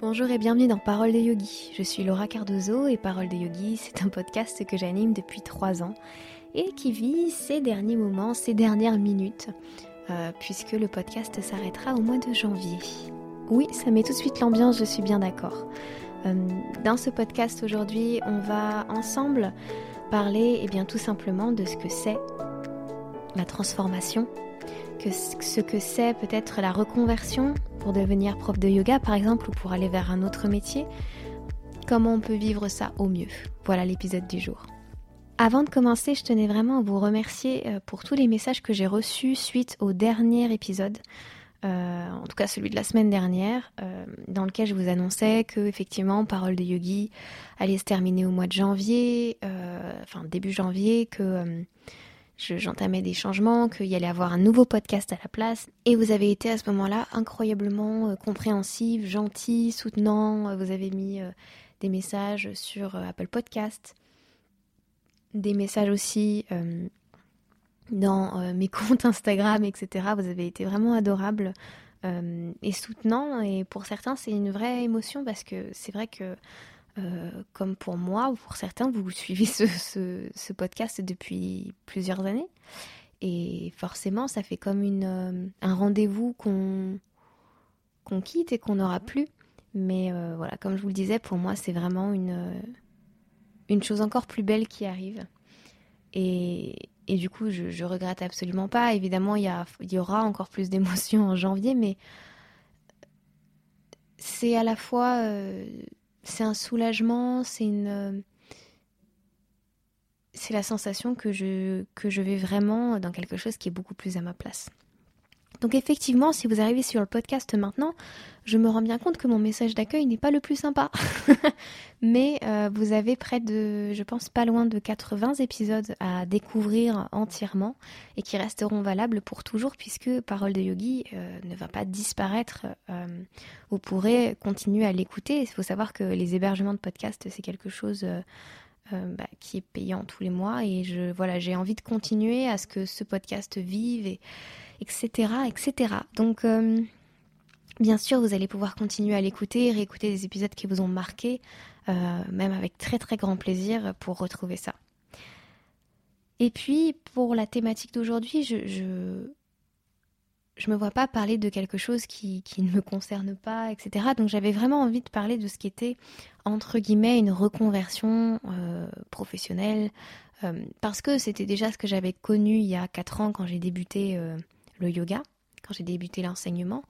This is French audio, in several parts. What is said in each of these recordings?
Bonjour et bienvenue dans Parole de Yogi. Je suis Laura Cardozo et Parole de Yogi, c'est un podcast que j'anime depuis trois ans et qui vit ces derniers moments, ces dernières minutes, euh, puisque le podcast s'arrêtera au mois de janvier. Oui, ça met tout de suite l'ambiance, je suis bien d'accord. Euh, dans ce podcast aujourd'hui, on va ensemble parler eh bien, tout simplement de ce que c'est la transformation, que ce que c'est peut-être la reconversion pour devenir prof de yoga par exemple ou pour aller vers un autre métier, comment on peut vivre ça au mieux? Voilà l'épisode du jour. Avant de commencer, je tenais vraiment à vous remercier euh, pour tous les messages que j'ai reçus suite au dernier épisode, euh, en tout cas celui de la semaine dernière, euh, dans lequel je vous annonçais que effectivement Parole de Yogi allait se terminer au mois de janvier, enfin début janvier, que j'entamais des changements, qu'il y allait avoir un nouveau podcast à la place. Et vous avez été à ce moment-là incroyablement compréhensif, gentil, soutenant. Vous avez mis des messages sur Apple Podcast des messages aussi euh, dans euh, mes comptes Instagram, etc. Vous avez été vraiment adorables euh, et soutenants. Et pour certains, c'est une vraie émotion parce que c'est vrai que, comme pour moi ou pour certains, vous suivez ce, podcast depuis plusieurs années. Et forcément, ça fait comme une, un rendez-vous qu'on quitte et qu'on n'aura plus. Mais voilà, comme je vous le disais, pour moi, c'est vraiment une chose encore plus belle qui arrive. Et, du coup, je, je, regrette absolument pas. Évidemment, il y, aura encore plus d'émotions en janvier, mais c'est à la fois euh, c'est un soulagement, c'est une c'est la sensation que je que je vais vraiment dans quelque chose qui est beaucoup plus à ma place. Donc effectivement, si vous arrivez sur le podcast maintenant, je me rends bien compte que mon message d'accueil n'est pas le plus sympa. Mais euh, vous avez près de, je pense, pas loin de 80 épisodes à découvrir entièrement et qui resteront valables pour toujours puisque Parole de Yogi euh, ne va pas disparaître. Euh, vous pourrez continuer à l'écouter. Il faut savoir que les hébergements de podcast, c'est quelque chose... Bah, qui est payant tous les mois et je voilà j'ai envie de continuer à ce que ce podcast vive et, etc., etc. Donc, euh, bien sûr, vous allez pouvoir continuer à l'écouter, réécouter des épisodes qui vous ont marqué, euh, même avec très très grand plaisir pour retrouver ça. Et puis, pour la thématique d'aujourd'hui, je, je, me vois pas parler de quelque chose qui, qui ne me concerne pas, etc. Donc j'avais vraiment envie de parler de ce qui était, entre guillemets, une reconversion euh, professionnelle, parce que c'était déjà ce que j'avais connu il y a 4 ans quand j'ai débuté le yoga, quand j'ai débuté l'enseignement.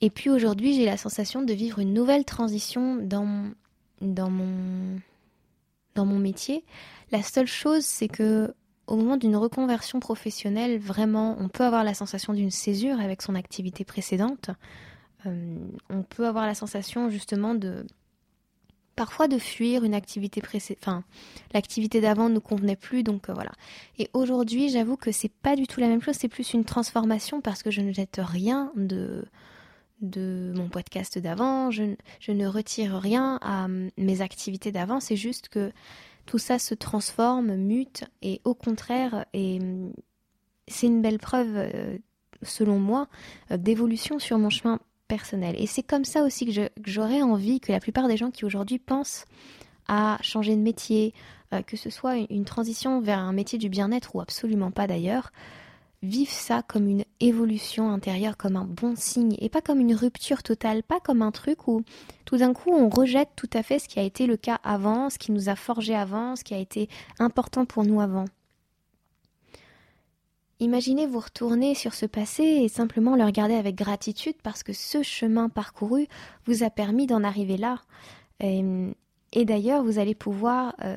Et puis aujourd'hui, j'ai la sensation de vivre une nouvelle transition dans, dans, mon, dans mon métier. La seule chose, c'est que au moment d'une reconversion professionnelle, vraiment, on peut avoir la sensation d'une césure avec son activité précédente. Euh, on peut avoir la sensation justement de parfois de fuir une activité précédente. Enfin, l'activité d'avant ne nous convenait plus, donc euh, voilà. Et aujourd'hui, j'avoue que c'est pas du tout la même chose, c'est plus une transformation parce que je ne jette rien de mon podcast d'avant, je, je, ne retire rien à mes activités d'avant, c'est juste que tout ça se transforme, mute, et au contraire, et c'est une belle preuve, euh, selon moi, euh, d'évolution sur mon chemin Et c'est comme ça aussi que j'aurais envie que la plupart des gens qui aujourd'hui pensent à changer de métier, euh, que ce soit une transition vers un métier du bien-être ou absolument pas d'ailleurs, vivent ça comme une évolution intérieure, comme un bon signe, et pas comme une rupture totale, pas comme un truc où tout d'un coup on rejette tout à fait ce qui a été le cas avant, ce qui nous a forgé avant, ce qui a été important pour nous avant. Imaginez vous retourner sur ce passé et simplement le regarder avec gratitude parce que ce chemin parcouru vous a permis d'en arriver là. Et, d'ailleurs, vous allez pouvoir, euh,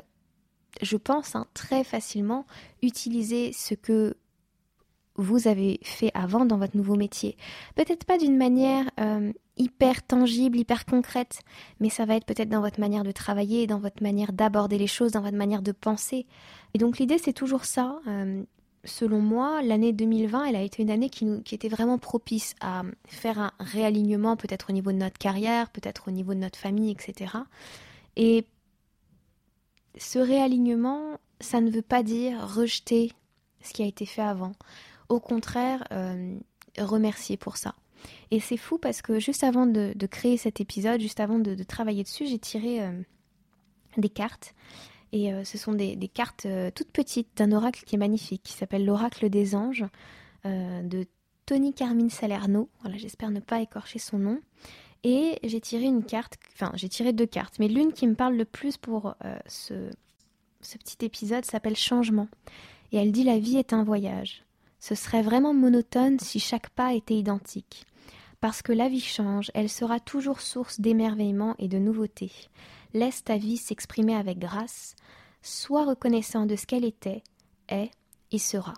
je pense, hein, très facilement utiliser ce que vous avez fait avant dans votre nouveau métier. Peut-être pas d'une manière euh, hyper tangible, hyper concrète, mais ça va être peut-être dans votre manière de travailler, dans votre manière d'aborder les choses, dans votre manière de penser. Et donc l'idée c'est toujours ça, euh, selon moi, l'année 2020, elle a été une année qui, était vraiment propice à faire un réalignement, peut-être au niveau de notre carrière, peut-être au niveau de notre famille, etc. Et ce réalignement, ça ne veut pas dire rejeter ce qui a été fait avant. Au contraire, euh, remercier pour ça. Et c'est fou parce que juste avant de, créer cet épisode, juste avant de, travailler dessus, j'ai tiré euh, des cartes. Et euh, ce sont des, cartes toutes petites d'un oracle qui est magnifique, qui s'appelle l'oracle des anges, de Tony Carmine Salerno. Voilà, j'espère ne pas écorcher son nom. Et j'ai tiré une carte, enfin j'ai tiré deux cartes, mais l'une qui me parle le plus pour ce, ce petit épisode s'appelle Changement. Et elle dit La vie est un voyage. Ce serait vraiment monotone si chaque pas était identique. Parce que la vie change, elle sera toujours source d'émerveillement et de nouveauté. Laisse ta vie s'exprimer avec grâce, sois reconnaissant de ce qu'elle était, est et sera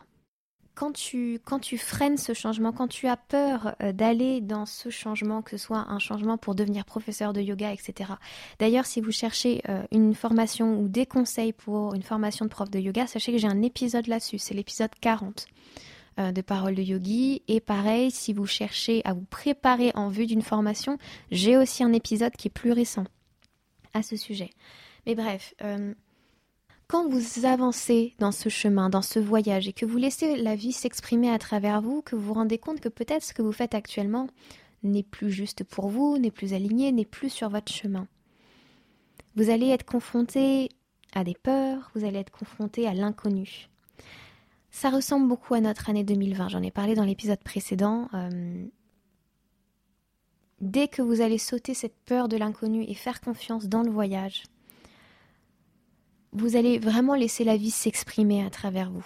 quand tu, freines ce changement, quand tu as peur euh, d'aller dans ce changement, que ce soit un changement pour devenir professeur de yoga, etc. D'ailleurs, si vous cherchez euh, une formation ou des conseils pour une formation de prof de yoga, sachez que j'ai un épisode là-dessus, c'est l'épisode 40 euh, de Parole de Yogi. Et pareil, si vous cherchez à vous préparer en vue d'une formation, j'ai aussi un épisode qui est plus récent à ce sujet. Mais bref, quand vous avancez dans ce chemin, dans ce voyage, et que vous laissez la vie s'exprimer à travers vous, que vous vous rendez compte que peut-être ce que vous faites actuellement n'est plus juste pour vous, n'est plus aligné, n'est plus sur votre chemin. Vous allez être confronté à des peurs, vous allez être confronté à l'inconnu. Ça ressemble beaucoup à notre année 2020, j'en ai parlé dans l'épisode précédent. Euh, dès que vous allez sauter cette peur de l'inconnu et faire confiance dans le voyage, vous allez vraiment laisser la vie s'exprimer à travers vous.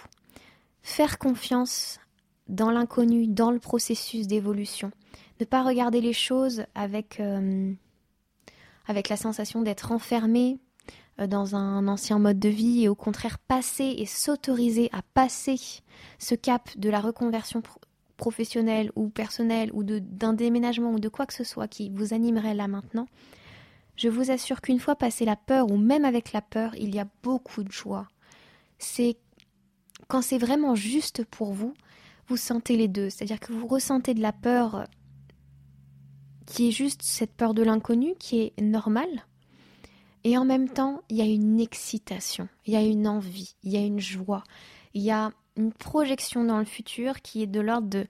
Faire confiance dans l'inconnu, dans le processus d'évolution. Ne pas regarder les choses avec, euh, avec la sensation d'être enfermé euh, dans un ancien mode de vie et au contraire passer et s'autoriser à passer ce cap de la reconversion professionnelle ou personnelle ou d'un déménagement ou de quoi que ce soit qui vous animerait là maintenant je vous assure qu'une fois passé la peur, ou même avec la peur, il y a beaucoup de joie. C'est quand c'est vraiment juste pour vous, vous sentez les deux. C'est-à-dire que vous ressentez de la peur qui est juste cette peur de l'inconnu, qui est normale. Et en même temps, il y a une excitation, il y a une envie, il y a une joie, il y a une projection dans le futur qui est de l'ordre de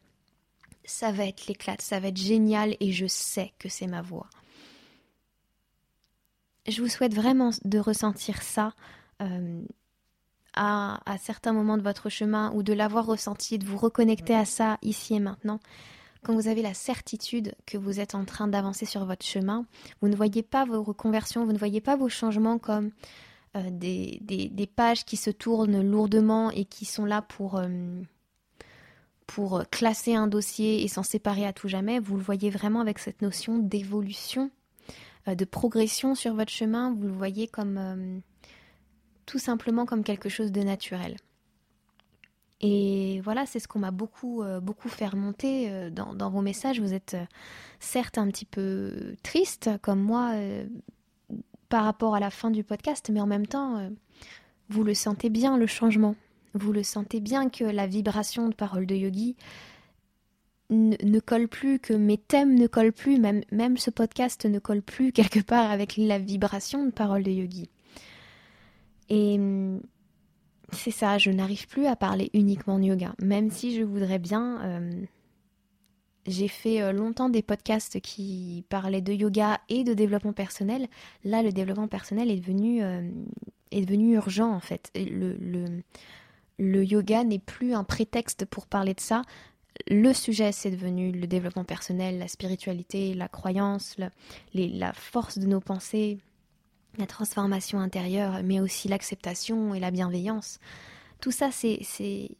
ça va être l'éclate, ça va être génial et je sais que c'est ma voix je vous souhaite vraiment de ressentir ça euh, à, certains moments de votre chemin ou de l'avoir ressenti, de vous reconnecter à ça ici et maintenant. Quand vous avez la certitude que vous êtes en train d'avancer sur votre chemin, vous ne voyez pas vos reconversions, vous ne voyez pas vos changements comme euh, des, pages qui se tournent lourdement et qui sont là pour, euh, pour classer un dossier et s'en séparer à tout jamais. Vous le voyez vraiment avec cette notion d'évolution euh, de progression sur votre chemin, vous le voyez comme tout simplement comme quelque chose de naturel. Et voilà, c'est ce qu'on m'a beaucoup, beaucoup fait remonter dans, vos messages. Vous êtes certes un petit peu triste, comme moi, par rapport à la fin du podcast, mais en même temps, vous le sentez bien, le changement. Vous le sentez bien que la vibration de parole de yogi ne, colle plus, que mes thèmes ne collent plus, même, ce podcast ne colle plus quelque part avec la vibration de parole de yogi. Et hum, c'est ça, je n'arrive plus à parler uniquement de yoga, même si je voudrais bien. Euh, j'ai fait euh, longtemps des podcasts qui parlaient de yoga et de développement personnel. Là, le développement personnel est devenu, euh, est devenu urgent en fait. Le, le, le yoga n'est plus un prétexte pour parler de ça le sujet, c'est devenu le développement personnel, la spiritualité, la croyance, la, force de nos pensées, la transformation intérieure, mais aussi l'acceptation et la bienveillance. Tout ça, c'est,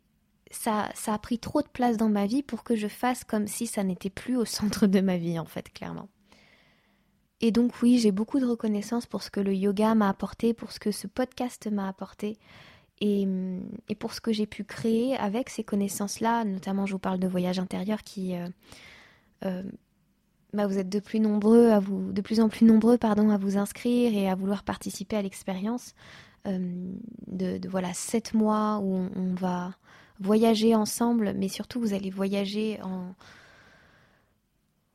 ça, a pris trop de place dans ma vie pour que je fasse comme si ça n'était plus au centre de ma vie, en fait, clairement. Et donc oui, j'ai beaucoup de reconnaissance pour ce que le yoga m'a apporté, pour ce que ce podcast m'a apporté. Et, pour ce que j'ai pu créer avec ces connaissances-là, notamment je vous parle de voyage intérieur qui... Euh, euh, bah vous êtes de plus nombreux à vous, de plus en plus nombreux pardon, à vous inscrire et à vouloir participer à l'expérience euh, de, voilà sept mois où on, va voyager ensemble, mais surtout vous allez voyager en,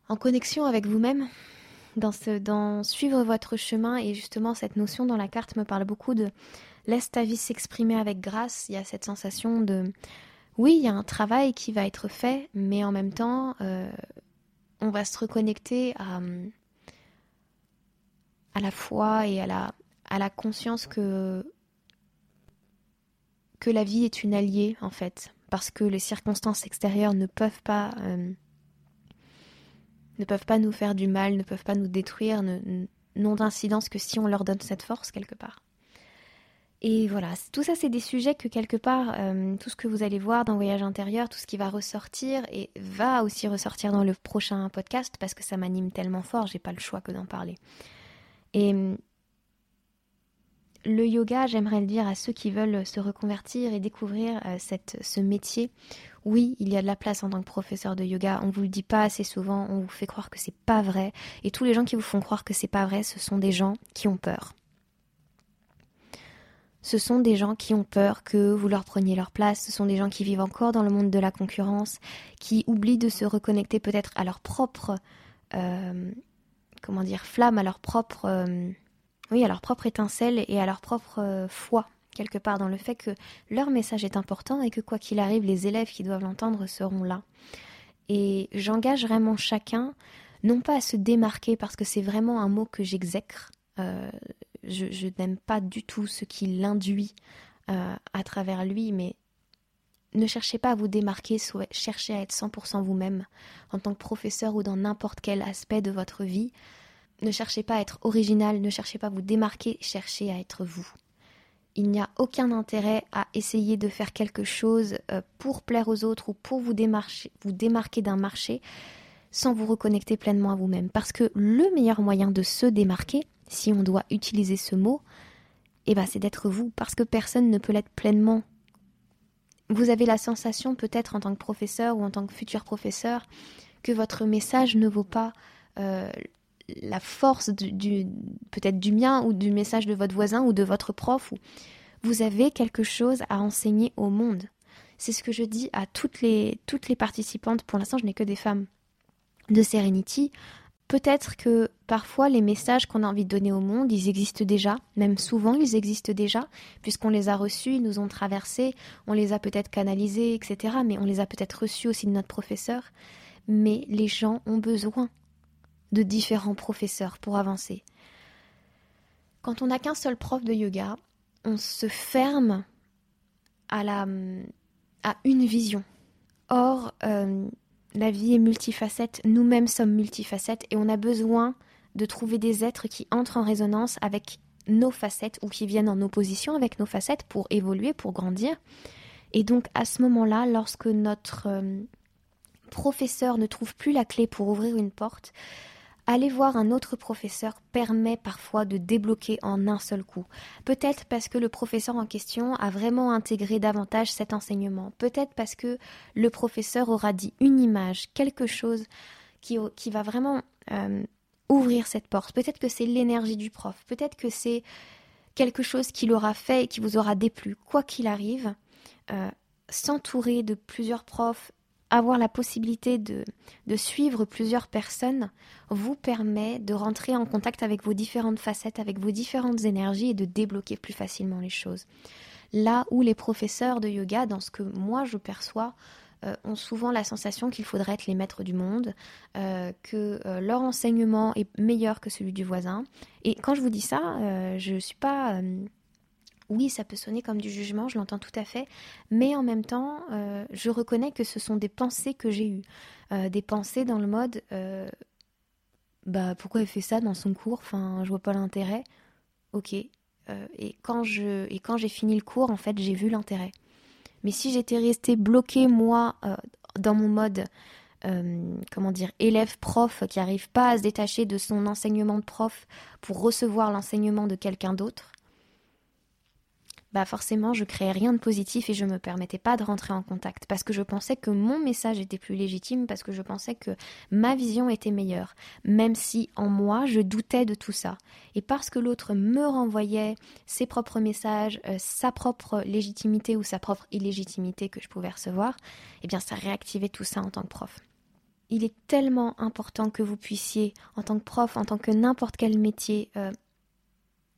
en connexion avec vous-même, dans, dans suivre votre chemin et justement cette notion dans la carte me parle beaucoup de laisse ta vie s'exprimer avec grâce. Il y a cette sensation de oui, il y a un travail qui va être fait, mais en même temps, euh, on va se reconnecter à, à la foi et à la, à la conscience que, que la vie est une alliée, en fait, parce que les circonstances extérieures ne peuvent pas, euh, ne peuvent pas nous faire du mal, ne peuvent pas nous détruire, n'ont d'incidence que si on leur donne cette force quelque part. Et voilà, tout ça, c'est des sujets que quelque part, euh, tout ce que vous allez voir dans Voyage intérieur, tout ce qui va ressortir et va aussi ressortir dans le prochain podcast parce que ça m'anime tellement fort, j'ai pas le choix que d'en parler. Et le yoga, j'aimerais le dire à ceux qui veulent se reconvertir et découvrir euh, cette, ce métier. Oui, il y a de la place en tant que professeur de yoga. On vous le dit pas assez souvent. On vous fait croire que c'est pas vrai. Et tous les gens qui vous font croire que c'est pas vrai, ce sont des gens qui ont peur ce sont des gens qui ont peur que vous leur preniez leur place, ce sont des gens qui vivent encore dans le monde de la concurrence, qui oublient de se reconnecter peut-être à leur propre, euh, comment dire, flamme, à leur propre, euh, oui, à leur propre étincelle et à leur propre euh, foi quelque part dans le fait que leur message est important et que quoi qu'il arrive, les élèves qui doivent l'entendre seront là. Et j'engage vraiment chacun, non pas à se démarquer parce que c'est vraiment un mot que j'exècre je, n'aime pas du tout ce qui l'induit euh, à travers lui, mais ne cherchez pas à vous démarquer, cherchez à être 100% vous-même en tant que professeur ou dans n'importe quel aspect de votre vie. Ne cherchez pas à être original, ne cherchez pas à vous démarquer, cherchez à être vous. Il n'y a aucun intérêt à essayer de faire quelque chose euh, pour plaire aux autres ou pour vous, démarquer d'un marché sans vous reconnecter pleinement à vous-même. Parce que le meilleur moyen de se démarquer, si on doit utiliser ce mot, eh ben c'est d'être vous, parce que personne ne peut l'être pleinement. Vous avez la sensation, peut-être en tant que professeur ou en tant que futur professeur, que votre message ne vaut pas euh, la force du, peut-être du mien ou du message de votre voisin ou de votre prof. Ou vous avez quelque chose à enseigner au monde. C'est ce que je dis à toutes les, toutes les participantes. Pour l'instant, je n'ai que des femmes de Serenity. Peut-être que parfois les messages qu'on a envie de donner au monde, ils existent déjà, même souvent ils existent déjà, puisqu'on les a reçus, ils nous ont traversés, on les a peut-être canalisés, etc. Mais on les a peut-être reçus aussi de notre professeur. Mais les gens ont besoin de différents professeurs pour avancer. Quand on n'a qu'un seul prof de yoga, on se ferme à, la, à une vision. Or, euh, la vie est multifacette, nous-mêmes sommes multifacettes et on a besoin de trouver des êtres qui entrent en résonance avec nos facettes ou qui viennent en opposition avec nos facettes pour évoluer, pour grandir. Et donc à ce moment-là, lorsque notre euh, professeur ne trouve plus la clé pour ouvrir une porte, Aller voir un autre professeur permet parfois de débloquer en un seul coup. Peut-être parce que le professeur en question a vraiment intégré davantage cet enseignement. Peut-être parce que le professeur aura dit une image, quelque chose qui, va vraiment euh, ouvrir cette porte. Peut-être que c'est l'énergie du prof. Peut-être que c'est quelque chose qu'il aura fait et qui vous aura déplu. Quoi qu'il arrive, euh, s'entourer de plusieurs profs avoir la possibilité de, suivre plusieurs personnes vous permet de rentrer en contact avec vos différentes facettes, avec vos différentes énergies et de débloquer plus facilement les choses. Là où les professeurs de yoga, dans ce que moi je perçois, euh, ont souvent la sensation qu'il faudrait être les maîtres du monde, euh, que euh, leur enseignement est meilleur que celui du voisin. Et quand je vous dis ça, je ne suis pas oui, ça peut sonner comme du jugement, je l'entends tout à fait, mais en même temps, euh, je reconnais que ce sont des pensées que j'ai eues. Euh, des pensées dans le mode euh, bah pourquoi elle fait ça dans son cours? Enfin, je vois pas l'intérêt. Ok. et quand j'ai fini le cours, en fait, j'ai vu l'intérêt. Mais si j'étais restée bloquée moi dans mon mode comment dire, élève prof qui n'arrive pas à se détacher de son enseignement de prof pour recevoir l'enseignement de quelqu'un d'autre, bah forcément je créais rien de positif et je me permettais pas de rentrer en contact parce que je pensais que mon message était plus légitime parce que je pensais que ma vision était meilleure même si en moi je doutais de tout ça. Et parce que l'autre me renvoyait ses propres messages euh, sa propre légitimité ou sa propre illégitimité que je pouvais recevoir eh bien ça réactivait tout ça en tant que prof. Il est tellement important que vous puissiez en tant que prof en tant que n'importe quel métier euh,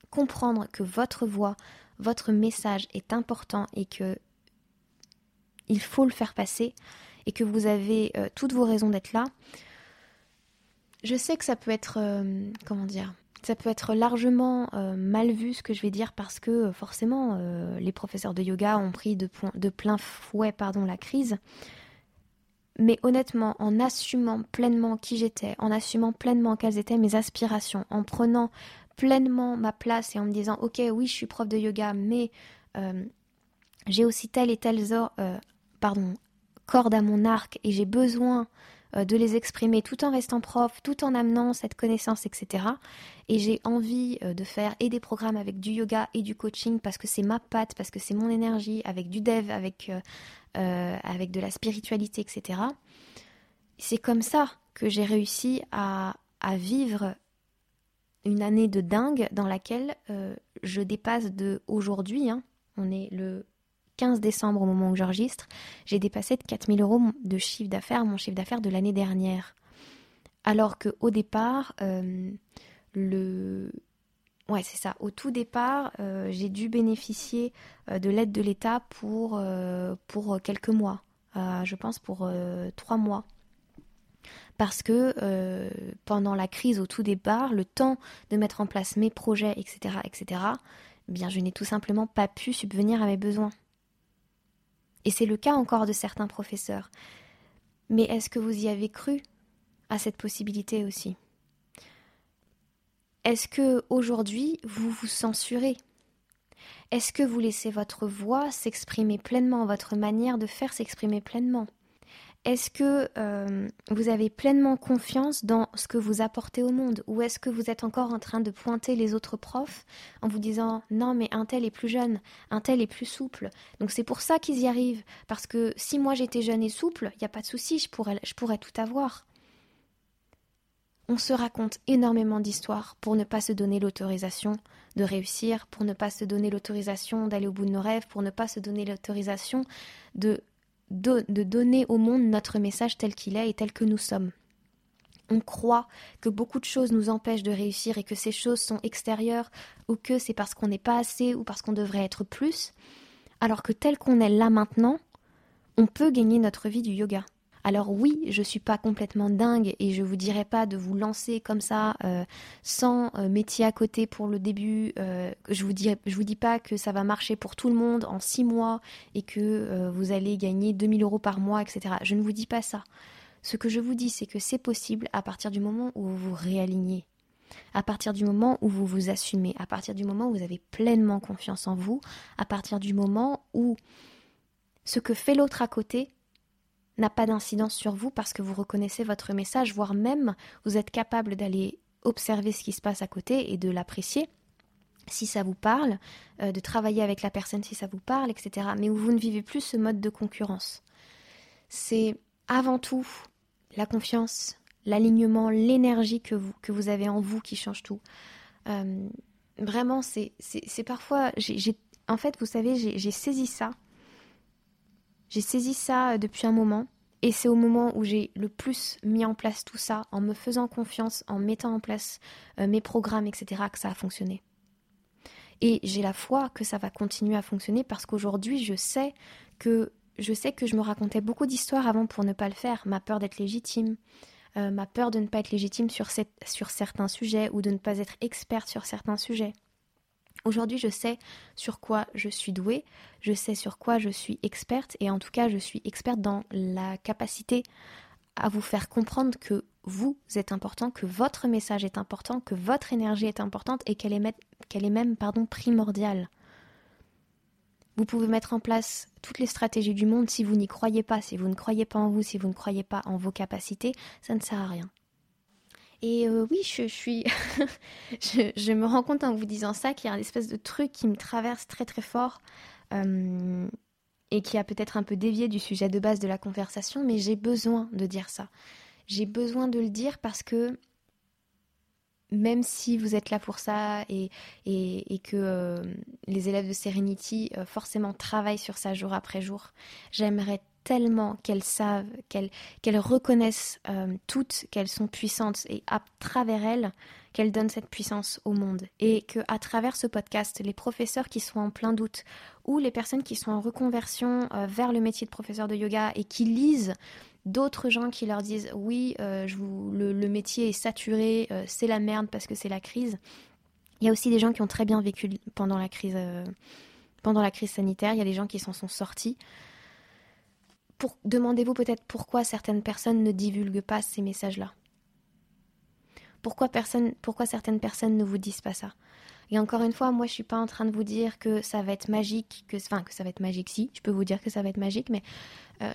comprendre que votre voix votre message est important et que il faut le faire passer et que vous avez euh, toutes vos raisons d'être là, je sais que ça peut être, euh, comment dire, ça peut être largement euh, mal vu ce que je vais dire parce que forcément les professeurs de yoga ont pris de, de plein fouet pardon, la crise. Mais honnêtement, en assumant pleinement qui j'étais, en assumant pleinement quelles étaient mes aspirations, en prenant pleinement ma place et en me disant ok oui je suis prof de yoga mais j'ai aussi telle et telle pardon, corde à mon arc et j'ai besoin euh, de les exprimer tout en restant prof, tout en amenant cette connaissance, etc. Et j'ai envie euh, de faire et des programmes avec du yoga et du coaching parce que c'est ma patte, parce que c'est mon énergie, avec du dev, avec, euh, avec de la spiritualité, etc. C'est comme ça que j'ai réussi à, vivre une année de dingue dans laquelle je dépasse de aujourd'hui, hein. on est le 15 décembre au moment où j'enregistre, j'ai dépassé de 4000 euros de chiffre d'affaires, mon chiffre d'affaires de l'année dernière. Alors qu'au départ, euh, le... Ouais, c'est ça. Au tout départ, euh, j'ai dû bénéficier euh, de l'aide de l'État pour, pour quelques mois. je pense pour trois mois. Parce que pendant la crise au tout départ, le temps de mettre en place mes projets, etc., etc., eh bien, je n'ai tout simplement pas pu subvenir à mes besoins. Et c'est le cas encore de certains professeurs. Mais est-ce que vous y avez cru à cette possibilité aussi? Est-ce que aujourd'hui vous vous censurez? Est-ce que vous laissez votre voix s'exprimer pleinement, votre manière de faire s'exprimer pleinement? Est-ce que euh, vous avez pleinement confiance dans ce que vous apportez au monde? Ou est-ce que vous êtes encore en train de pointer les autres profs en vous disant non mais un tel est plus jeune, un tel est plus souple. Donc c'est pour ça qu'ils y arrivent. Parce que si moi j'étais jeune et souple, il n'y a pas de souci, je pourrais, je pourrais tout avoir. On se raconte énormément d'histoires pour ne pas se donner l'autorisation de réussir, pour ne pas se donner l'autorisation d'aller au bout de nos rêves, pour ne pas se donner l'autorisation de de, donner au monde notre message tel qu'il est et tel que nous sommes. On croit que beaucoup de choses nous empêchent de réussir et que ces choses sont extérieures ou que c'est parce qu'on n'est pas assez ou parce qu'on devrait être plus, alors que tel qu'on est là maintenant, on peut gagner notre vie du yoga. Alors oui, je suis pas complètement dingue et je vous dirais pas de vous lancer comme ça euh, sans euh, métier à côté pour le début. Euh, je vous dis, je vous dis pas que ça va marcher pour tout le monde en six mois et que vous allez gagner 2000 euros par mois, etc. Je ne vous dis pas ça. Ce que je vous dis, c'est que c'est possible à partir du moment où vous vous réalignez à partir du moment où vous vous assumez, à partir du moment où vous avez pleinement confiance en vous, à partir du moment où ce que fait l'autre à côté n'a pas d'incidence sur vous parce que vous reconnaissez votre message, voire même vous êtes capable d'aller observer ce qui se passe à côté et de l'apprécier si ça vous parle, euh, de travailler avec la personne si ça vous parle, etc. Mais où vous ne vivez plus ce mode de concurrence. C'est avant tout la confiance, l'alignement, l'énergie que vous, avez en vous qui change tout. Euh, vraiment, c'est parfois... en fait, vous savez, j'ai saisi ça j'ai saisi ça euh, depuis un moment et c'est au moment où j'ai le plus mis en place tout ça, en me faisant confiance, en mettant en place euh, mes programmes, etc., que ça a fonctionné. Et j'ai la foi que ça va continuer à fonctionner parce qu'aujourd'hui, je sais que je sais que je me racontais beaucoup d'histoires avant pour ne pas le faire. Ma peur d'être légitime, euh, ma peur de ne pas être légitime sur, sur certains sujets ou de ne pas être experte sur certains sujets. Aujourd'hui, je sais sur quoi je suis douée, je sais sur quoi je suis experte, et en tout cas, je suis experte dans la capacité à vous faire comprendre que vous êtes important, que votre message est important, que votre énergie est importante et qu'elle est, est même primordiale. Vous pouvez mettre en place toutes les stratégies du monde si vous n'y croyez pas, si vous ne croyez pas en vous, si vous ne croyez pas en vos capacités, ça ne sert à rien. Et euh, oui, je, suis. je, me rends compte en vous disant ça qu'il y a une espèce de truc qui me traverse très très fort euh, et qui a peut-être un peu dévié du sujet de base de la conversation, mais j'ai besoin de dire ça. J'ai besoin de le dire parce que même si vous êtes là pour ça et, et, que euh, les élèves de Serenity forcément travaillent sur ça jour après jour, j'aimerais tellement qu'elles savent, qu'elles reconnaissent euh, toutes qu'elles sont puissantes et à travers elles, qu'elle donne cette puissance au monde et que à travers ce podcast, les professeurs qui sont en plein doute ou les personnes qui sont en reconversion euh, vers le métier de professeur de yoga et qui lisent d'autres gens qui leur disent oui, euh, le, métier est saturé, c'est la merde parce que c'est la crise. Il y a aussi des gens qui ont très bien vécu pendant la crise, pendant la crise sanitaire. Il y a des gens qui s'en sont sortis. Demandez-vous peut-être pourquoi certaines personnes ne divulguent pas ces messages-là? Pourquoi, certaines personnes ne vous disent pas ça? Et encore une fois, moi, je suis pas en train de vous dire que ça va être magique, que ça va être magique, si, je peux vous dire que ça va être magique, mais euh,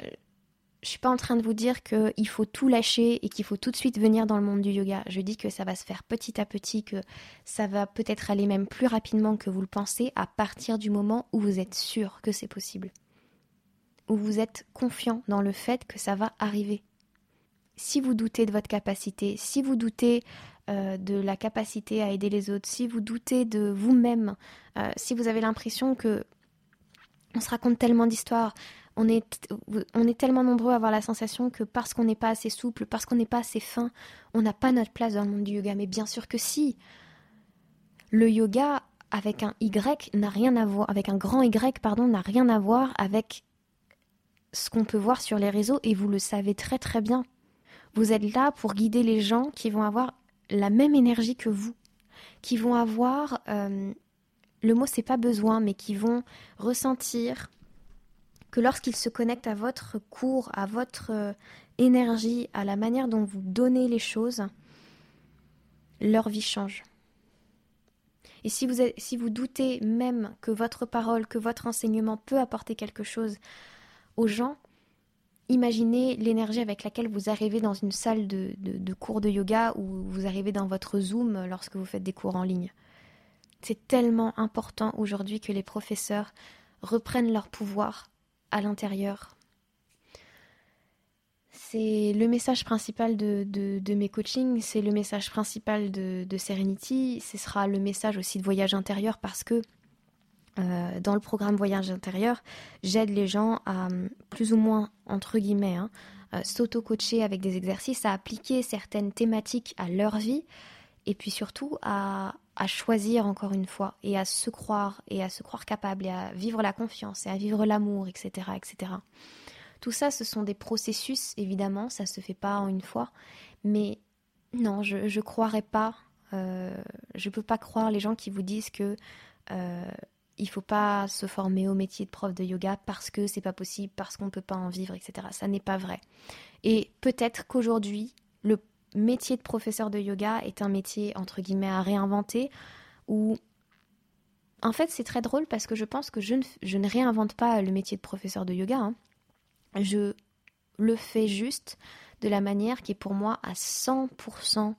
je suis pas en train de vous dire qu'il faut tout lâcher et qu'il faut tout de suite venir dans le monde du yoga. Je dis que ça va se faire petit à petit, que ça va peut-être aller même plus rapidement que vous le pensez à partir du moment où vous êtes sûr que c'est possible. Où vous êtes confiant dans le fait que ça va arriver si vous doutez de votre capacité, si vous doutez euh, de la capacité à aider les autres, si vous doutez de vous-même, euh, si vous avez l'impression que on se raconte tellement d'histoires, on est, tellement nombreux à avoir la sensation que parce qu'on n'est pas assez souple, parce qu'on n'est pas assez fin, on n'a pas notre place dans le monde du yoga. Mais bien sûr que si. Le yoga avec un Y n'a rien à voir, avec un grand Y, pardon, n'a rien à voir avec ce qu'on peut voir sur les réseaux et vous le savez très très bien. Vous êtes là pour guider les gens qui vont avoir la même énergie que vous, qui vont avoir, euh, le mot c'est pas besoin, mais qui vont ressentir que lorsqu'ils se connectent à votre cours, à votre euh, énergie, à la manière dont vous donnez les choses, leur vie change. Et si vous, si vous doutez même que votre parole, que votre enseignement peut apporter quelque chose aux gens, Imaginez l'énergie avec laquelle vous arrivez dans une salle de, cours de yoga ou vous arrivez dans votre Zoom lorsque vous faites des cours en ligne. C'est tellement important aujourd'hui que les professeurs reprennent leur pouvoir à l'intérieur. C'est le message principal de, de, mes coachings, c'est le message principal de, de Serenity, ce sera le message aussi de voyage intérieur parce que euh, dans le programme Voyage intérieur, j'aide les gens à plus ou moins, entre guillemets, hein, euh, s'auto-coacher avec des exercices, à appliquer certaines thématiques à leur vie, et puis surtout à, à, choisir encore une fois, et à se croire, et à se croire capable, et à vivre la confiance, et à vivre l'amour, etc., etc. Tout ça, ce sont des processus, évidemment, ça se fait pas en une fois, mais non, je ne croirais pas, euh, je peux pas croire les gens qui vous disent que il faut pas se former au métier de prof de yoga parce que c'est pas possible, parce qu'on ne peut pas en vivre, etc. Ça n'est pas vrai. Et peut-être qu'aujourd'hui, le métier de professeur de yoga est un métier entre guillemets à réinventer ou en fait c'est très drôle parce que je pense que je ne, je ne réinvente pas le métier de professeur de yoga. Hein. Je le fais juste de la manière qui est pour moi à 100%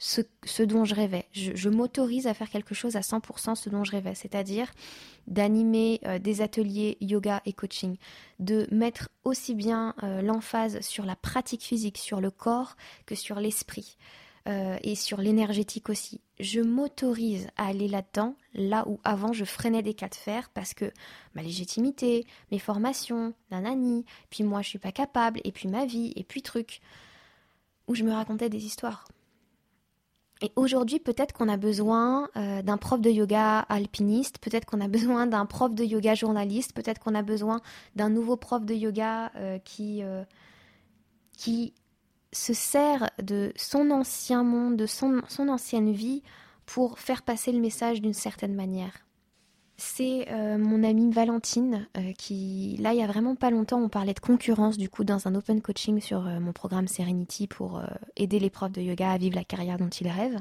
ce, dont je rêvais. Je, m'autorise à faire quelque chose à 100% ce dont je rêvais, c'est-à-dire d'animer euh, des ateliers yoga et coaching, de mettre aussi bien euh, l'emphase sur la pratique physique, sur le corps, que sur l'esprit. Euh, et sur l'énergétique aussi. Je m'autorise à aller là-dedans, là où avant je freinais des cas de fer parce que ma légitimité, mes formations, nanani, puis moi je suis pas capable, et puis ma vie, et puis truc, où je me racontais des histoires. Et aujourd'hui, peut-être qu'on a besoin euh, d'un prof de yoga alpiniste, peut-être qu'on a besoin d'un prof de yoga journaliste, peut-être qu'on a besoin d'un nouveau prof de yoga euh, qui, euh, qui se sert de son ancien monde, de son ancienne vie pour faire passer le message d'une certaine manière c'est euh, mon amie Valentine euh, qui, là, il y a vraiment pas longtemps, on parlait de concurrence du coup dans un open coaching sur euh, mon programme Serenity pour aider les profs de yoga à vivre la carrière dont ils rêvent.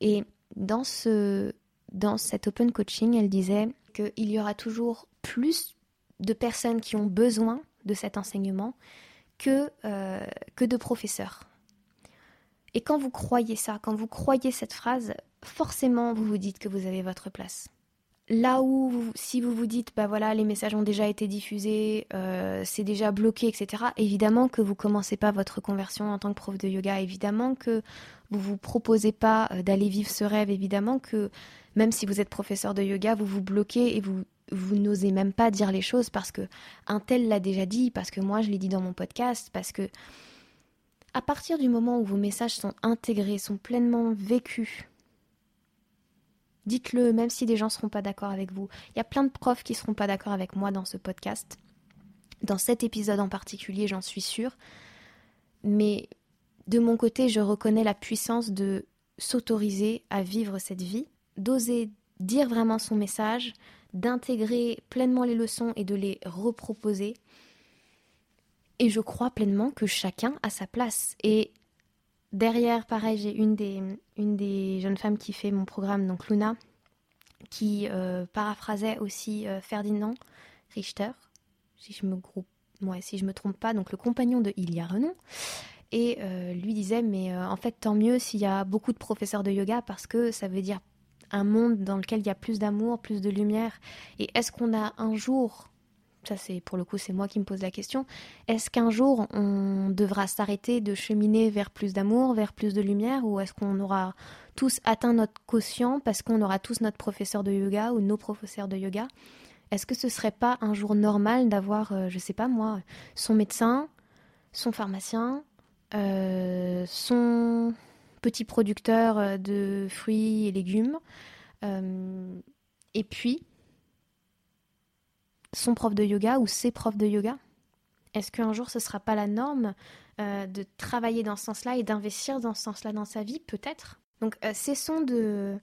Et dans, ce, dans cet open coaching, elle disait qu'il y aura toujours plus de personnes qui ont besoin de cet enseignement que, que de professeurs. Et quand vous croyez ça, quand vous croyez cette phrase, forcément vous vous dites que vous avez votre place là où si vous vous dites bah voilà les messages ont déjà été diffusés euh, c'est déjà bloqué etc évidemment que vous commencez pas votre conversion en tant que prof de yoga. Évidemment que vous vous proposez pas euh, d'aller vivre ce rêve. Évidemment que même si vous êtes professeur de yoga vous vous bloquez et vous vous n'osez même pas dire les choses parce que un tel l'a déjà dit parce que moi je l'ai dit dans mon podcast parce que à partir du moment où vos messages sont intégrés, sont pleinement vécus, dites-le, même si des gens ne seront pas d'accord avec vous. Il y a plein de profs qui ne seront pas d'accord avec moi dans ce podcast. Dans cet épisode en particulier, j'en suis sûre. Mais de mon côté, je reconnais la puissance de s'autoriser à vivre cette vie, d'oser dire vraiment son message, d'intégrer pleinement les leçons et de les reproposer. Et je crois pleinement que chacun a sa place. Et derrière, pareil, j'ai une des, une des jeunes femmes qui fait mon programme, donc Luna, qui euh, paraphrasait aussi euh, Ferdinand Richter, si je me groupe, si je me trompe pas, donc le compagnon de Ilia Renon. Et euh, lui disait, mais en fait, tant mieux s'il y a beaucoup de professeurs de yoga parce que ça veut dire un monde dans lequel il y a plus d'amour, plus de lumière. Et est-ce qu'on a un jour, ça c'est pour le coup c'est moi qui me pose la question, est-ce qu'un jour on devra s'arrêter de cheminer vers plus d'amour, vers plus de lumière, ou est-ce qu'on aura tous atteint notre quotient parce qu'on aura tous notre professeur de yoga ou nos professeurs de yoga? Est-ce que ce serait pas un jour normal d'avoir, euh, je sais pas moi, son médecin, son pharmacien, euh, son petit producteur euh, de fruits et légumes. Euh, et puis, son prof de yoga ou ses profs de yoga Est-ce qu'un jour ce sera pas la norme euh, de travailler dans ce sens-là et d'investir dans ce sens-là dans sa vie Peut-être? Donc cessons de...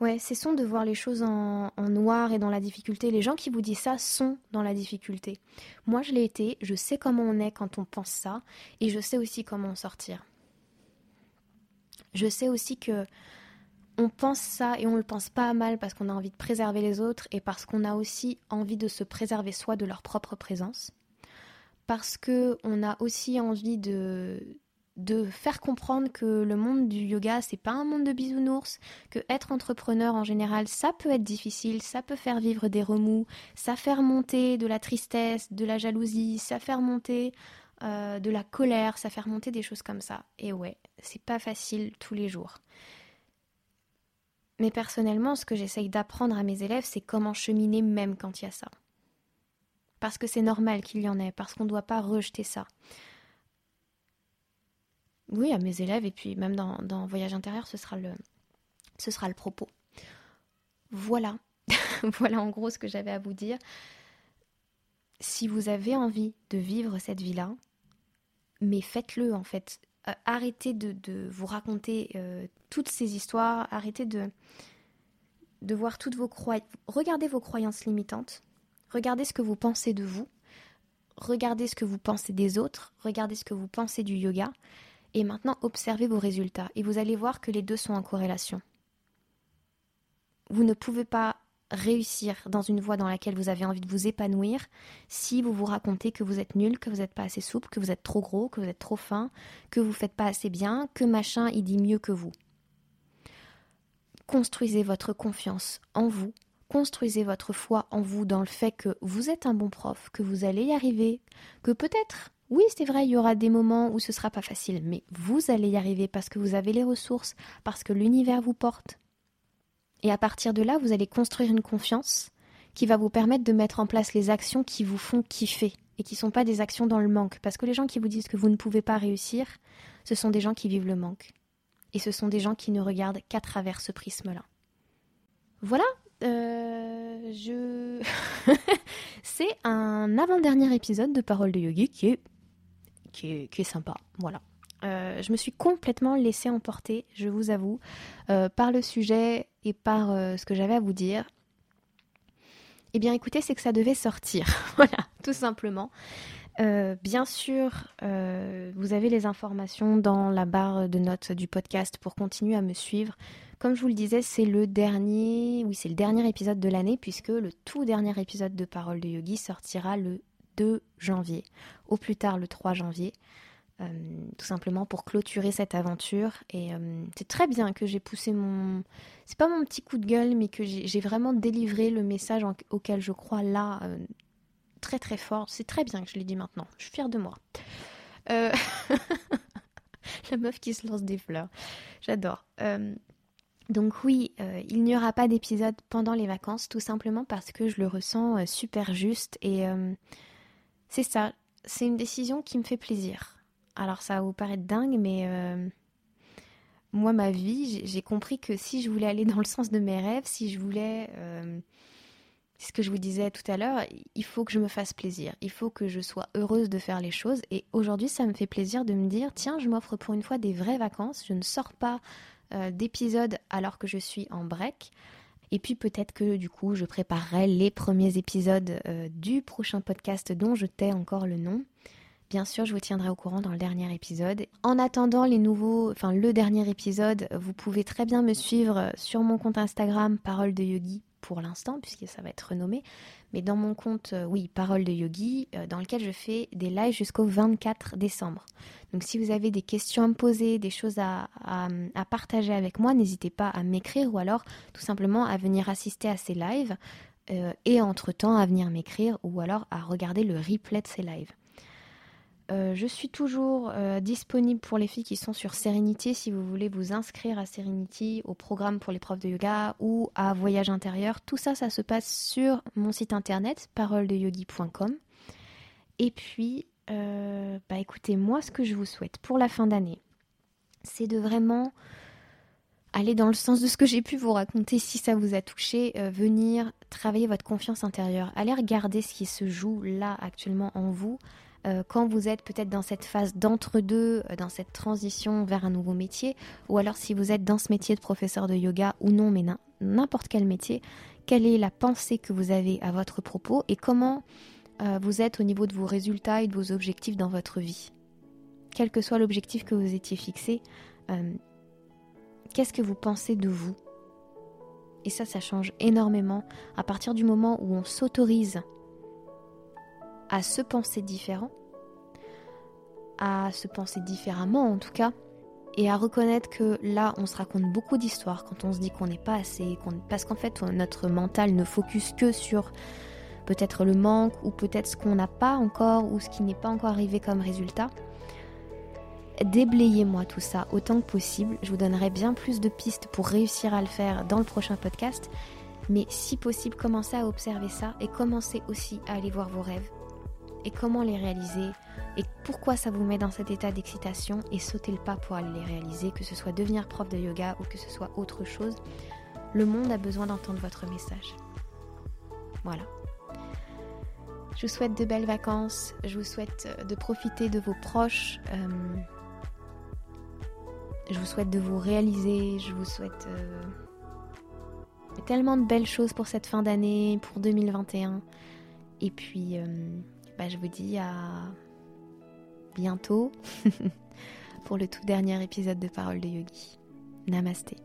Ouais, cessons de voir les choses en, en, noir et dans la difficulté. Les gens qui vous disent ça sont dans la difficulté. Moi, je l'ai été, je sais comment on est quand on pense ça, et je sais aussi comment en sortir. Je sais aussi que on pense ça et on le pense pas mal parce qu'on a envie de préserver les autres et parce qu'on a aussi envie de se préserver soi de leur propre présence. Parce que on a aussi envie de faire comprendre que le monde du yoga c'est pas un monde de bisounours, que être entrepreneur en général ça peut être difficile, ça peut faire vivre des remous, ça fait monter de la tristesse, de la jalousie, ça fait monter euh, de la colère, ça fait remonter des choses comme ça. Et ouais, c'est pas facile tous les jours. Mais personnellement, ce que j'essaye d'apprendre à mes élèves, c'est comment cheminer même quand il y a ça. Parce que c'est normal qu'il y en ait, parce qu'on ne doit pas rejeter ça. Oui, à mes élèves, et puis même dans, Voyage intérieur, ce sera le, ce sera le propos. Voilà. voilà en gros ce que j'avais à vous dire. Si vous avez envie de vivre cette vie-là, mais faites-le en fait. Euh, arrêtez de, vous raconter euh, toutes ces histoires, arrêtez de, de voir toutes vos croyances. Regardez vos croyances limitantes, regardez ce que vous pensez de vous, regardez ce que vous pensez des autres, regardez ce que vous pensez du yoga, et maintenant observez vos résultats, et vous allez voir que les deux sont en corrélation. Vous ne pouvez pas réussir dans une voie dans laquelle vous avez envie de vous épanouir si vous vous racontez que vous êtes nul, que vous n'êtes pas assez souple, que vous êtes trop gros, que vous êtes trop fin, que vous faites pas assez bien, que machin il dit mieux que vous. Construisez votre confiance en vous, construisez votre foi en vous dans le fait que vous êtes un bon prof, que vous allez y arriver, que peut-être oui, c'est vrai, il y aura des moments où ce sera pas facile, mais vous allez y arriver parce que vous avez les ressources, parce que l'univers vous porte, et à partir de là, vous allez construire une confiance qui va vous permettre de mettre en place les actions qui vous font kiffer et qui ne sont pas des actions dans le manque. Parce que les gens qui vous disent que vous ne pouvez pas réussir, ce sont des gens qui vivent le manque. Et ce sont des gens qui ne regardent qu'à travers ce prisme-là. Voilà, euh, je... c'est un avant-dernier épisode de Parole de Yogi qui est, qui est, qui est sympa. Voilà. Euh, je me suis complètement laissée emporter, je vous avoue, euh, par le sujet et par ce que j'avais à vous dire. Eh bien, écoutez, c'est que ça devait sortir. voilà, tout simplement. Bien sûr, vous avez les informations dans la barre de notes du podcast pour continuer à me suivre. Comme je vous le disais, c'est le dernier, oui, c'est le dernier épisode de l'année puisque le tout dernier épisode de Parole de Yogi sortira le 2 janvier, au plus tard le 3 janvier. Euh, tout simplement pour clôturer cette aventure. Et euh, c'est très bien que j'ai poussé mon... C'est pas mon petit coup de gueule, mais que j'ai vraiment délivré le message auquel je crois là euh, très très fort. C'est très bien que je l'ai dit maintenant. Je suis fière de moi. La meuf qui se lance des fleurs. J'adore. Donc oui, il n'y aura pas d'épisode pendant les vacances, tout simplement parce que je le ressens super juste. Et c'est ça, c'est une décision qui me fait plaisir. Alors ça va vous paraître dingue, mais euh, moi, ma vie, j'ai compris que si je voulais aller dans le sens de mes rêves, si je voulais... Euh, ce que je vous disais tout à l'heure, il faut que je me fasse plaisir, il faut que je sois heureuse de faire les choses. Et aujourd'hui, ça me fait plaisir de me dire, tiens, je m'offre pour une fois des vraies vacances, je ne sors pas euh, d'épisodes alors que je suis en break. Et puis peut-être que du coup, je préparerai les premiers épisodes du prochain podcast dont je tais encore le nom. Bien sûr, je vous tiendrai au courant dans le dernier épisode. En attendant les nouveaux, enfin le dernier épisode, vous pouvez très bien me suivre sur mon compte Instagram Parole de Yogi pour l'instant, puisque ça va être renommé. Mais dans mon compte, euh, oui, Parole de Yogi, euh, dans lequel je fais des lives jusqu'au 24 décembre. Donc si vous avez des questions à me poser, des choses à, partager avec moi, n'hésitez pas à m'écrire ou alors tout simplement à venir assister à ces lives euh, et entre-temps à venir m'écrire ou alors à regarder le replay de ces lives. Euh, je suis toujours euh, disponible pour les filles qui sont sur Serenity si vous voulez vous inscrire à Serenity, au programme pour les profs de yoga ou à Voyage intérieur. Tout ça, ça se passe sur mon site internet paroledeyogi.com. Et puis, euh, bah écoutez, moi, ce que je vous souhaite pour la fin d'année, c'est de vraiment aller dans le sens de ce que j'ai pu vous raconter si ça vous a touché, venir travailler votre confiance intérieure, aller regarder ce qui se joue là actuellement en vous euh, quand vous êtes peut-être dans cette phase d'entre-deux, euh, dans cette transition vers un nouveau métier, ou alors si vous êtes dans ce métier de professeur de yoga ou non, mais n'importe quel métier, quelle est la pensée que vous avez à votre propos et comment euh, vous êtes au niveau de vos résultats et de vos objectifs dans votre vie? Quel que soit l'objectif que vous étiez fixé, qu'est-ce que vous pensez de vous? Et ça, ça change énormément à partir du moment où on s'autorise à se penser différent, à se penser différemment en tout cas, et à reconnaître que là, on se raconte beaucoup d'histoires quand on se dit qu'on n'est pas assez, parce qu'en fait, notre mental ne focus que sur peut-être le manque ou peut-être ce qu'on n'a pas encore ou ce qui n'est pas encore arrivé comme résultat. Déblayez-moi tout ça autant que possible. Je vous donnerai bien plus de pistes pour réussir à le faire dans le prochain podcast. Mais si possible, commencez à observer ça et commencez aussi à aller voir vos rêves et comment les réaliser et pourquoi ça vous met dans cet état d'excitation et sauter le pas pour aller les réaliser, que ce soit devenir prof de yoga ou que ce soit autre chose. Le monde a besoin d'entendre votre message. Voilà. Je vous souhaite de belles vacances, je vous souhaite euh, de profiter de vos proches, euh, je vous souhaite de vous réaliser, je vous souhaite euh, tellement de belles choses pour cette fin d'année, pour 2021. Et puis, bah, je vous dis à bientôt pour le tout dernier épisode de Parole de Yogi. Namasté.